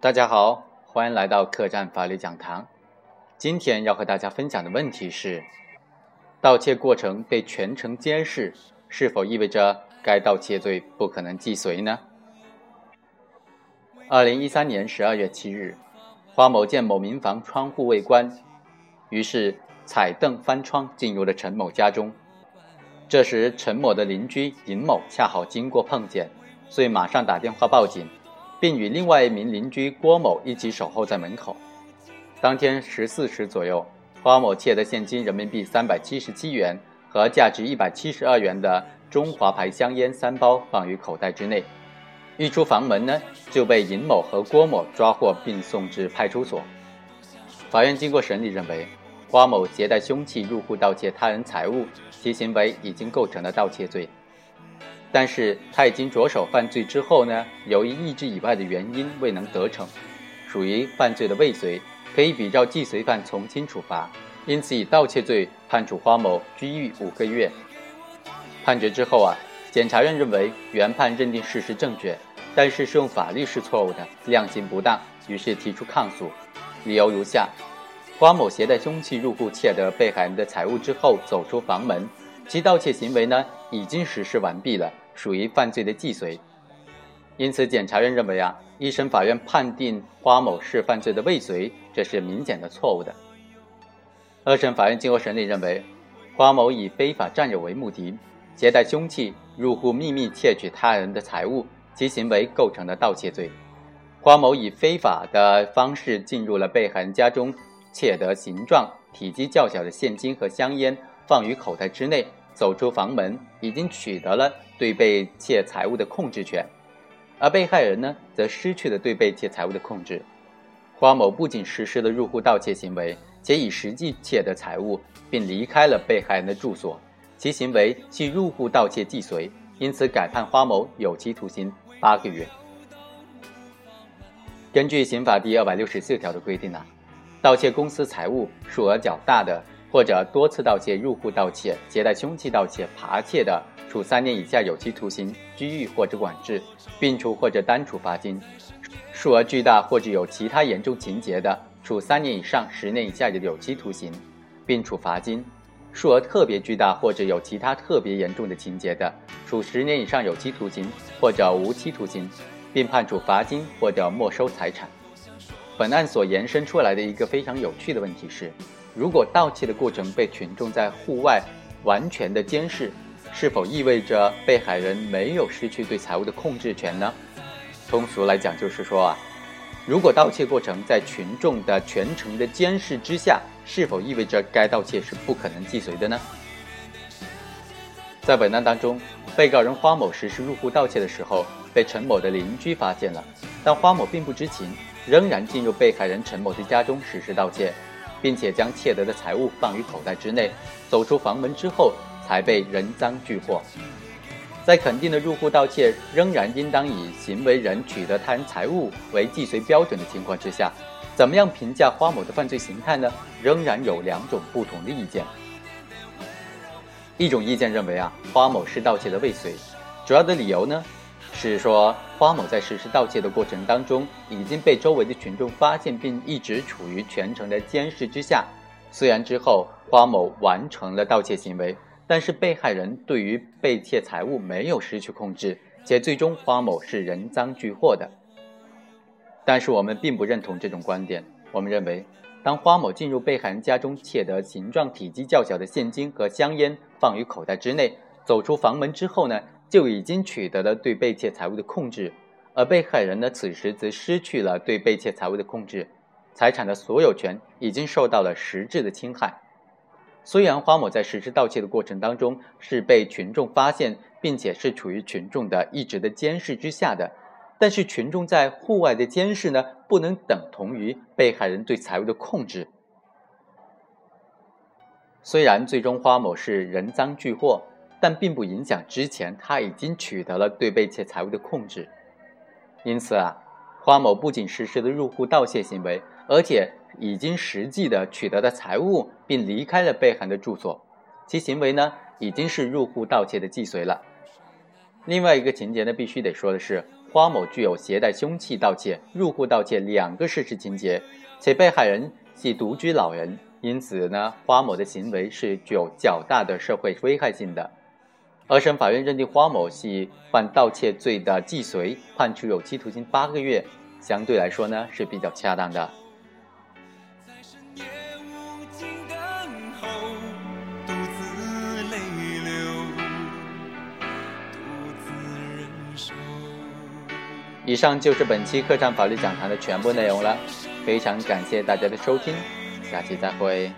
大家好，欢迎来到客栈法律讲堂。今天要和大家分享的问题是：盗窃过程被全程监视，是否意味着该盗窃罪不可能既遂呢？二零一三年十二月七日，花某见某民房窗户未关，于是踩凳翻窗进入了陈某家中。这时，陈某的邻居尹某恰好经过碰见，所以马上打电话报警。并与另外一名邻居郭某一起守候在门口。当天十四时左右，花某窃得现金人民币三百七十七元和价值一百七十二元的中华牌香烟三包放于口袋之内。一出房门呢，就被尹某和郭某抓获并送至派出所。法院经过审理认为，花某携带凶器入户盗窃他人财物，其行为已经构成了盗窃罪。但是他已经着手犯罪之后呢，由于意志以外的原因未能得逞，属于犯罪的未遂，可以比照既遂犯从轻处罚，因此以盗窃罪判处花某拘役五个月。判决之后啊，检察院认为原判认定事实正确，但是适用法律是错误的，量刑不当，于是提出抗诉。理由如下：花某携带凶器入户窃得被害人的财物之后走出房门。其盗窃行为呢，已经实施完毕了，属于犯罪的既遂。因此，检察院认为啊，一审法院判定花某是犯罪的未遂，这是明显的错误的。二审法院经过审理认为，花某以非法占有为目的，携带凶器入户秘密窃取他人的财物，其行为构成了盗窃罪。花某以非法的方式进入了被害人家中，窃得形状、体积较小的现金和香烟，放于口袋之内。走出房门，已经取得了对被窃财物的控制权，而被害人呢，则失去了对被窃财物的控制。花某不仅实施了入户盗窃行为，且已实际窃得财物，并离开了被害人的住所，其行为系入户盗窃既遂，因此改判花某有期徒刑八个月。根据刑法第二百六十四条的规定呢，盗窃公司财物数额较大的。或者多次盗窃、入户盗窃、携带凶器盗窃、扒窃的，处三年以下有期徒刑、拘役或者管制，并处或者单处罚金；数额巨大或者有其他严重情节的，处三年以上十年以下的有期徒刑，并处罚金；数额特别巨大或者有其他特别严重的情节的，处十年以上有期徒刑或者无期徒刑，并判处罚金或者没收财产。本案所延伸出来的一个非常有趣的问题是。如果盗窃的过程被群众在户外完全的监视，是否意味着被害人没有失去对财物的控制权呢？通俗来讲，就是说啊，如果盗窃过程在群众的全程的监视之下，是否意味着该盗窃是不可能既遂的呢？在本案当中，被告人花某实施入户盗窃的时候，被陈某的邻居发现了，但花某并不知情，仍然进入被害人陈某的家中实施盗窃。并且将窃得的财物放于口袋之内，走出房门之后才被人赃俱获。在肯定的入户盗窃仍然应当以行为人取得他人财物为既遂标准的情况之下，怎么样评价花某的犯罪形态呢？仍然有两种不同的意见。一种意见认为啊，花某是盗窃的未遂，主要的理由呢？是说，花某在实施盗窃的过程当中，已经被周围的群众发现，并一直处于全程的监视之下。虽然之后花某完成了盗窃行为，但是被害人对于被窃财物没有失去控制，且最终花某是人赃俱获的。但是我们并不认同这种观点。我们认为，当花某进入被害人家中，窃得形状体积较小的现金和香烟，放于口袋之内，走出房门之后呢？就已经取得了对被窃财物的控制，而被害人呢，此时则失去了对被窃财物的控制，财产的所有权已经受到了实质的侵害。虽然花某在实施盗窃的过程当中是被群众发现，并且是处于群众的一直的监视之下的，但是群众在户外的监视呢，不能等同于被害人对财物的控制。虽然最终花某是人赃俱获。但并不影响之前他已经取得了对被窃财物的控制，因此啊，花某不仅实施了入户盗窃行为，而且已经实际的取得了财物，并离开了被害人的住所，其行为呢已经是入户盗窃的既遂了。另外一个情节呢，必须得说的是，花某具有携带凶器盗窃、入户盗窃两个事实情节，且被害人系独居老人，因此呢，花某的行为是具有较大的社会危害性的。二审法院认定花某系犯盗窃罪的既遂，判处有期徒刑八个月，相对来说呢是比较恰当的。以上就是本期客栈法律讲堂的全部内容了，非常感谢大家的收听，下期再会。